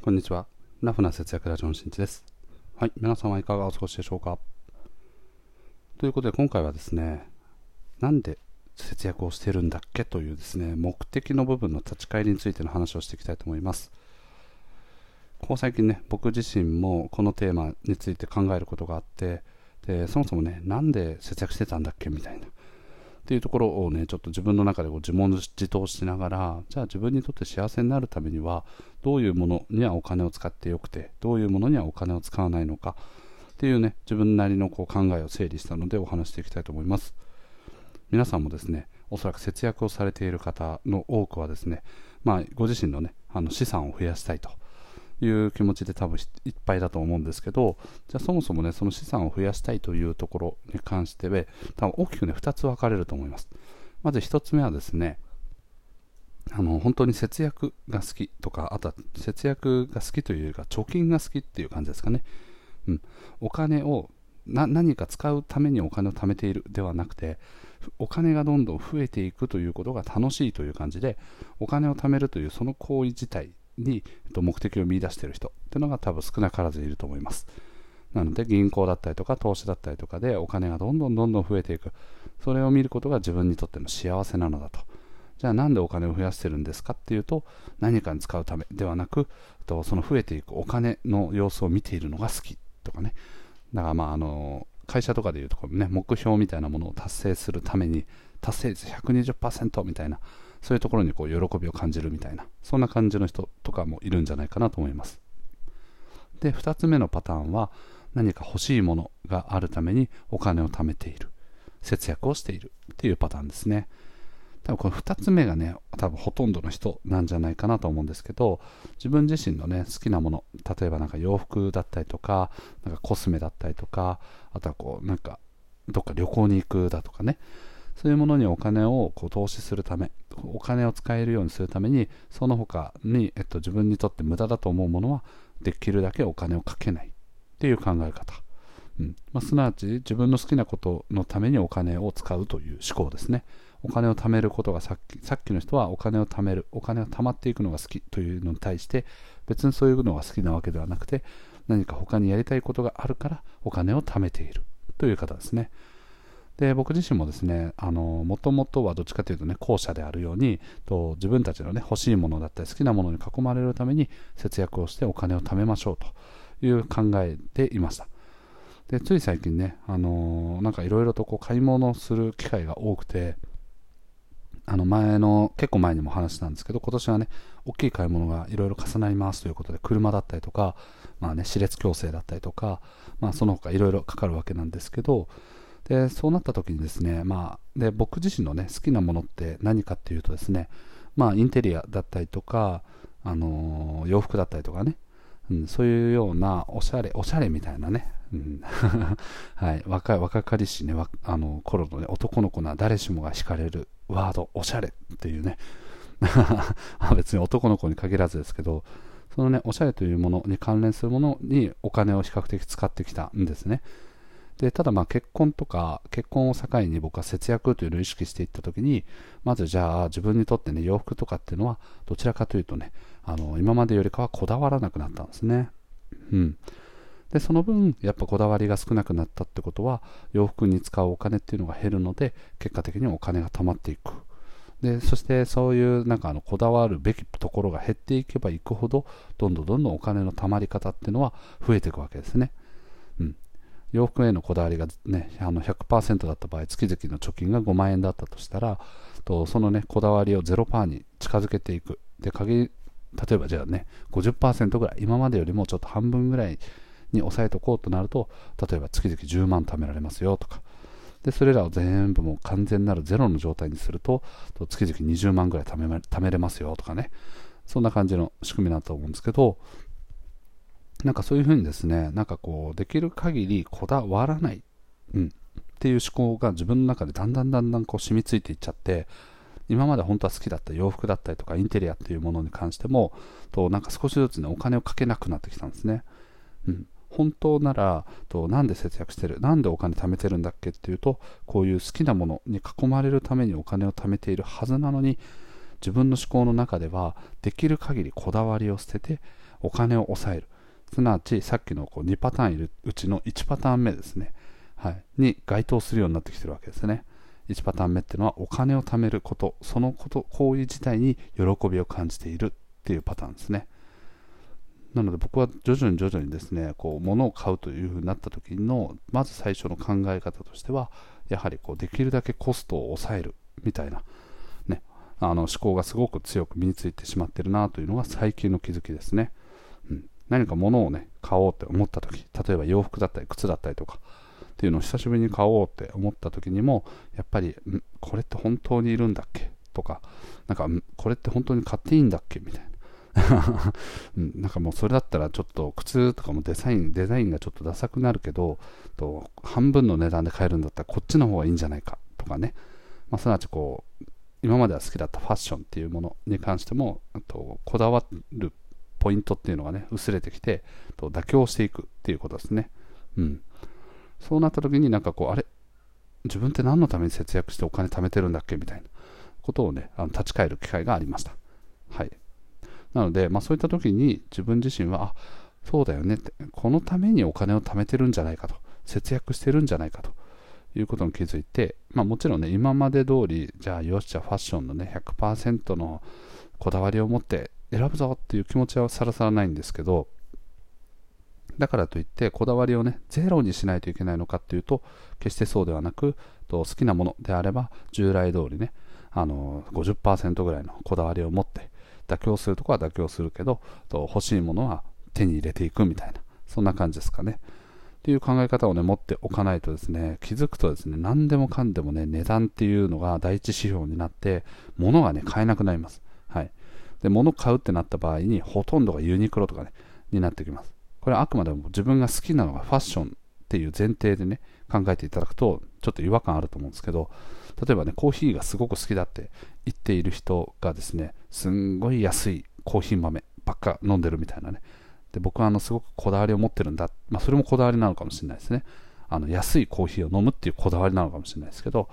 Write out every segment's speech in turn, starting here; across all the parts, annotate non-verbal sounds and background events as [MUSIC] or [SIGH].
こんにちは。ラフな節約ラジオのしんちです。はい。皆さんはいかがお過ごしでしょうか？ということで今回はですね、なんで節約をしてるんだっけ？というですね、目的の部分の立ち返りについての話をしていきたいと思います。ここ最近ね、僕自身もこのテーマについて考えることがあって、でそもそもね、なんで節約してたんだっけ？みたいな。っていうところをね、ちょっと自分の中でこう自問自答しながら、じゃあ自分にとって幸せになるためには、どういうものにはお金を使ってよくて、どういうものにはお金を使わないのかっていうね、自分なりのこう考えを整理したのでお話していきたいと思います。皆さんもですね、おそらく節約をされている方の多くはですね、まあ、ご自身のね、あの資産を増やしたいという気持ちで多分いっぱいだと思うんですけど、じゃあそもそもね、その資産を増やしたいというところに関しては、多分大きくね、2つ分かれると思います。まず1つ目はですね、あの本当に節約が好きとか、あとは節約が好きというか、貯金が好きっていう感じですかね。うん、お金をな何か使うためにお金を貯めているではなくて、お金がどんどん増えていくということが楽しいという感じで、お金を貯めるというその行為自体に目的を見出している人っていうのが多分少なからずいると思います。なので銀行だったりとか投資だったりとかでお金がどんどんどんどん増えていく。それを見ることが自分にとっての幸せなのだと。じゃあなんでお金を増やしてるんですかっていうと何かに使うためではなくとその増えていくお金の様子を見ているのが好きとかね。だからまああの会社とかでいうところね目標みたいなものを達成するために達成率120%みたいなそういうところにこう喜びを感じるみたいなそんな感じの人とかもいるんじゃないかなと思います。で2つ目のパターンは何か欲しいものがあるためにお金を貯めている節約をしているっていうパターンですね。多分この2つ目がね多分ほとんどの人なんじゃないかなと思うんですけど自分自身のね好きなもの例えばなんか洋服だったりとかなんかコスメだったりとかあとはこうなんかどっか旅行に行くだとかねそういうものにお金をこう投資するためお金を使えるようにするためにその他に、えっと、自分にとって無駄だと思うものはできるだけお金をかけないっていう考え方、うん。まあ、すなわち自分の好きなことのためにお金を使うという思考ですね。お金を貯めることがさっきさっきの人はお金を貯めるお金が貯まっていくのが好きというのに対して別にそういうのが好きなわけではなくて何か他にやりたいことがあるからお金を貯めているという方ですね。で僕自身もですねもともとはどっちかというとね後者であるようにと自分たちのね欲しいものだったり好きなものに囲まれるために節約をしてお金を貯めましょうという考えでいました。でつい最近ね、あの、なんかいろいろとこう買い物する機会が多くてあの前の結構前にも話したんですけど今年はね大きい買い物がいろいろ重なりますということで車だったりとか、まあね、歯列矯正だったりとか、まあ、その他いろいろかかるわけなんですけどでそうなった時にですね、まあ、で僕自身の、ね、好きなものって何かっていうとですね、まあ、インテリアだったりとか、あのー、洋服だったりとかね、うん、そういうようなおしゃれおしゃれみたいなね、うん [LAUGHS] はい、若い若かりしねあの頃の、ね、男の子な誰しもが惹かれるワードおしゃれっていうね [LAUGHS] 別に男の子に限らずですけどそのねおしゃれというものに関連するものにお金を比較的使ってきたんですね。でただまあ結婚とか結婚を境に僕は節約というのを意識していった時にまずじゃあ自分にとってね洋服とかっていうのはどちらかというとねあの今までよりかはこだわらなくなったんですね。うん。でその分やっぱこだわりが少なくなったってことは洋服に使うお金っていうのが減るので結果的にお金が貯まっていく。でそしてそういうなんかあのこだわるべきところが減っていけばいくほどどんどんどんどんお金の貯まり方っていうのは増えていくわけですね、うん、洋服へのこだわりが、ね、あの100%だった場合月々の貯金が5万円だったとしたらとそのねこだわりを0%に近づけていく。で限例えばじゃあね50%ぐらい今までよりもちょっと半分ぐらいに抑えておこうとなると例えば月々10万貯められますよとか。でそれらを全部もう完全なるゼロの状態にすると月々20万ぐらい貯め貯めれますよとかね。そんな感じの仕組みだと思うんですけどなんかそういうふうにですねなんかこうできる限りこだわらない、うん、っていう思考が自分の中でだんだんだんだんこう染みついていっちゃって今まで本当は好きだった洋服だったりとかインテリアっていうものに関してもとなんか少しずつねお金をかけなくなってきたんですね、うん、本当ならとなんで節約してるなんでお金貯めてるんだっけっていうとこういう好きなものに囲まれるためにお金を貯めているはずなのに自分の思考の中ではできる限りこだわりを捨ててお金を抑える。すなわち、さっきのこう2パターンいるうちの1パターン目ですね。はい。に該当するようになってきてるわけですね。1パターン目っていうのはお金を貯めること、そのこと、行為自体に喜びを感じているっていうパターンですね。なので僕は徐々に徐々にですね、こう物を買うというふうになった時の、まず最初の考え方としては、やはりこうできるだけコストを抑えるみたいな、ね、あの思考がすごく強く身についてしまってるなというのが最近の気づきですね。何か物をね、買おうって思った時、例えば洋服だったり靴だったりとか、っていうのを久しぶりに買おうって思った時にも、やっぱり、これって本当にいるんだっけ？とか、なんか、これって本当に買っていいんだっけ？みたいな。[LAUGHS] なんかもうそれだったらちょっと靴とかもデザインデザインがちょっとダサくなるけどと半分の値段で買えるんだったらこっちの方がいいんじゃないか？とかね、まあ、すなわちこう今までは好きだったファッションっていうものに関してもとこだわるポイントっていうのがね薄れてきてと妥協していくっていうことですね、うん、そうなった時になんかこうあれ？自分って何のために節約してお金貯めてるんだっけ？みたいな。ことをねあの立ち返る機会がありました。はい。なので、まあ、そういった時に自分自身は、あそうだよねって、このためにお金を貯めてるんじゃないかと、節約してるんじゃないかと。いうことに気づいて、まあ、もちろんね、今まで通り、じゃあよし、じゃあファッションのね、100%のこだわりを持って選ぶぞっていう気持ちはさらさらないんですけど、だからといって、こだわりをね、ゼロにしないといけないのかっていうと、決してそうではなく、と好きなものであれば、従来通りね、あの50%ぐらいのこだわりを持って、妥協するとこは妥協するけどと欲しいものは手に入れていくみたいなそんな感じですかね。っていう考え方をね持っておかないとですね気づくとですね何でもかんでもね値段っていうのが第一指標になって物がね買えなくなります。で物買うってなった場合にほとんどがユニクロとかねになってきます。これはあくまでも自分が好きなのがファッションっていう前提でね考えていただくとちょっと違和感あると思うんですけど例えばねコーヒーがすごく好きだって言っている人がですねすんごい安いコーヒー豆ばっか飲んでるみたいなね。で僕はあのすごくこだわりを持ってるんだ、まあ、それもこだわりなのかもしれないですね。あの安いコーヒーを飲むっていうこだわりなのかもしれないですけど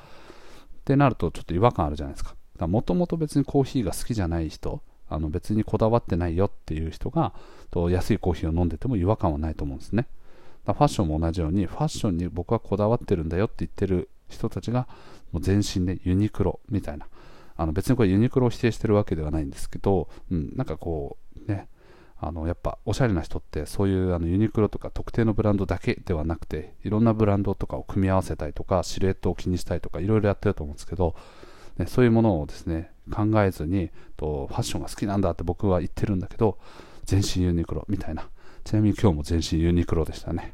ってなるとちょっと違和感あるじゃないですか。もともと別にコーヒーが好きじゃない人あの別にこだわってないよっていう人がと安いコーヒーを飲んでても違和感はないと思うんですね。ファッションも同じようにファッションに僕はこだわってるんだよって言ってる人たちがもう全身でユニクロみたいな。あの別にこれユニクロを否定してるわけではないんですけど、うん、なんかこうねあのやっぱおしゃれな人ってそういうあのユニクロとか特定のブランドだけではなくていろんなブランドとかを組み合わせたりとかシルエットを気にしたりとかいろいろやってると思うんですけど、ね、そういうものをですね考えずにとファッションが好きなんだって僕は言ってるんだけど全身ユニクロみたいなちなみに今日も全身ユニクロでしたね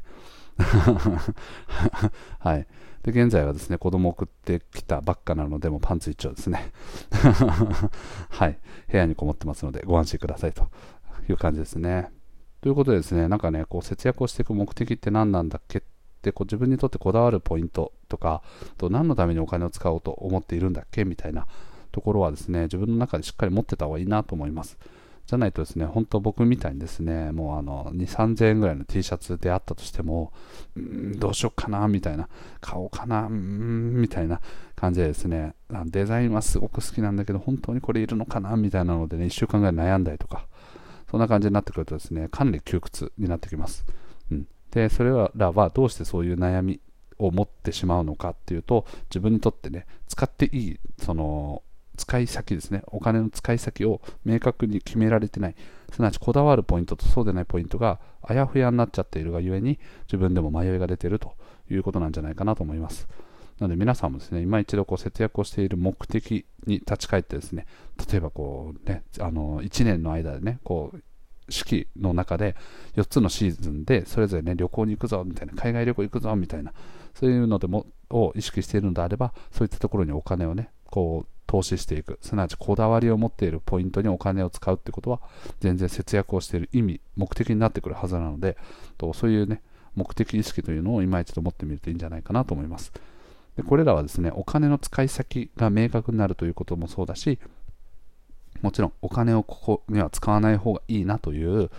[LAUGHS] はい。で、現在はですね、子供送ってきたばっかなので、もうパンツ一丁ですね。[LAUGHS] はい。部屋にこもってますので、ご安心くださいという感じですね。ということでですね、なんかね、こう節約をしていく目的って何なんだっけってこう自分にとってこだわるポイントとか、と何のためにお金を使おうと思っているんだっけみたいなところはですね、自分の中でしっかり持ってた方がいいなと思います。じゃないとですね、本当僕みたいにですね、もうあの、2、3000円ぐらいの T シャツであったとしても、んどうしよっかな、みたいな、買おうかな、んみたいな感じでですね、デザインはすごく好きなんだけど、本当にこれいるのかな、みたいなのでね、1週間ぐらい悩んだりとか、そんな感じになってくるとですね、かなり窮屈になってきます。うん、で、それらはどうしてそういう悩みを持ってしまうのかっていうと、自分にとってね、使っていい、その、使い先ですね、お金の使い先を明確に決められてない、すなわちこだわるポイントとそうでないポイントがあやふやになっちゃっているがゆえに、自分でも迷いが出ているということなんじゃないかなと思います。なので皆さんもですね、今一度こう節約をしている目的に立ち返ってですね、例えばこうね、あの、1年の間でね、こう、四季の中で4つのシーズンでそれぞれね旅行に行くぞみたいな海外旅行行くぞみたいなそういうのでもを意識しているのであればそういったところにお金をねこう投資していく、すなわちこだわりを持っているポイントにお金を使うってことは、全然節約をしている意味、目的になってくるはずなので、とそういうね、目的意識というのを今一度持ってみるといいんじゃないかなと思います。でこれらはですね、お金の使い先が明確になるということもそうだし、もちろんお金をここには使わない方がいいなという、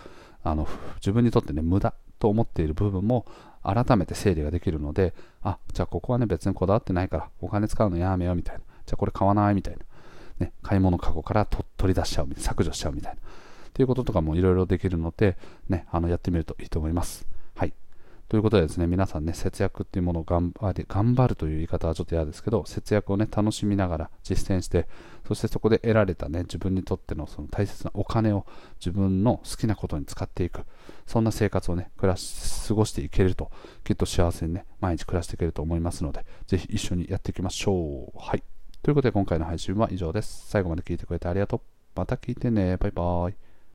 あの自分にとってね、無駄と思っている部分も改めて整理ができるので、あ、じゃあここはね、別にこだわってないから、お金使うのやめようみたいな。じゃあこれ買わないみたいな。ね、買い物かごから取り出しちゃう、削除しちゃうみたいな。っていうこととかもいろいろできるので、ね、あのやってみるといいと思います。ということでですね、皆さんね、節約っていうものを頑張、頑張るという言い方はちょっと嫌ですけど、節約をね、楽しみながら実践して、そしてそこで得られたね、自分にとってのその大切なお金を自分の好きなことに使っていく、そんな生活をね、暮らし、過ごしていけると、きっと幸せにね、毎日暮らしていけると思いますので、ぜひ一緒にやっていきましょう。はい。ということで今回の配信は以上です。最後まで聞いてくれてありがとう。また聞いてね。バイバーイ。